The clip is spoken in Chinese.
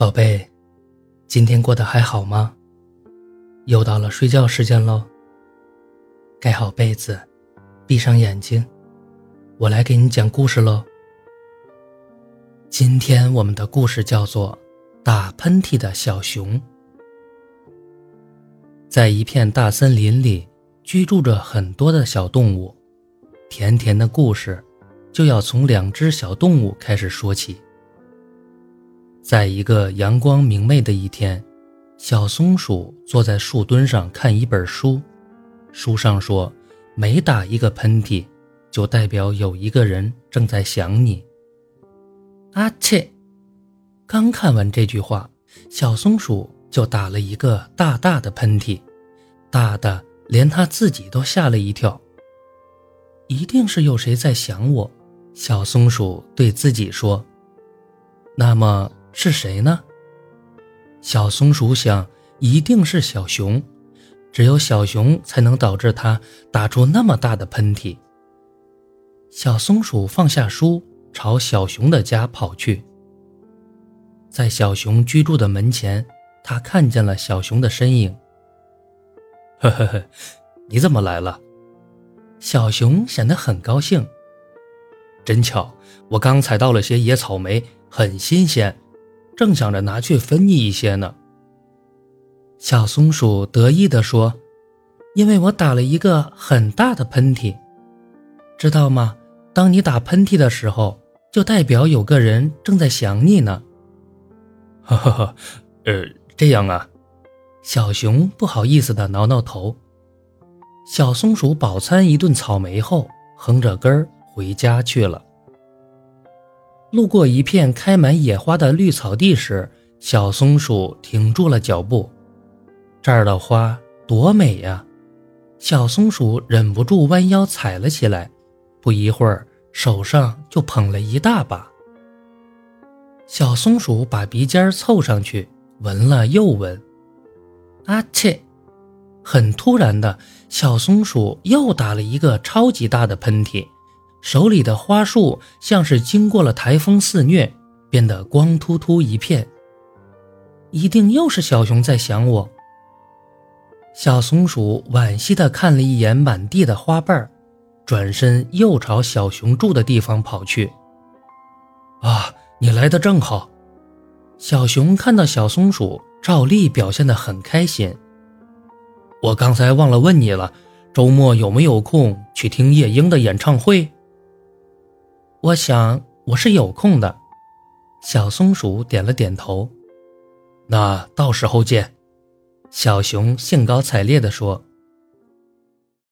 宝贝，今天过得还好吗？又到了睡觉时间喽。盖好被子，闭上眼睛，我来给你讲故事喽。今天我们的故事叫做《打喷嚏的小熊》。在一片大森林里，居住着很多的小动物。甜甜的故事，就要从两只小动物开始说起。在一个阳光明媚的一天，小松鼠坐在树墩上看一本书，书上说：“每打一个喷嚏，就代表有一个人正在想你。”阿切！刚看完这句话，小松鼠就打了一个大大的喷嚏，大的连它自己都吓了一跳。一定是有谁在想我，小松鼠对自己说。那么。是谁呢？小松鼠想，一定是小熊，只有小熊才能导致它打出那么大的喷嚏。小松鼠放下书，朝小熊的家跑去。在小熊居住的门前，它看见了小熊的身影。呵呵呵，你怎么来了？小熊显得很高兴。真巧，我刚采到了些野草莓，很新鲜。正想着拿去分你一些呢，小松鼠得意地说：“因为我打了一个很大的喷嚏，知道吗？当你打喷嚏的时候，就代表有个人正在想你呢。”哈哈哈，呃，这样啊。小熊不好意思地挠挠头。小松鼠饱餐一顿草莓后，哼着歌儿回家去了。路过一片开满野花的绿草地时，小松鼠停住了脚步。这儿的花多美呀！小松鼠忍不住弯腰采了起来，不一会儿手上就捧了一大把。小松鼠把鼻尖凑上去闻了又闻，啊切！很突然的，小松鼠又打了一个超级大的喷嚏。手里的花束像是经过了台风肆虐，变得光秃秃一片。一定又是小熊在想我。小松鼠惋惜地看了一眼满地的花瓣转身又朝小熊住的地方跑去。啊，你来的正好！小熊看到小松鼠，照例表现得很开心。我刚才忘了问你了，周末有没有空去听夜莺的演唱会？我想我是有空的，小松鼠点了点头。那到时候见，小熊兴高采烈地说。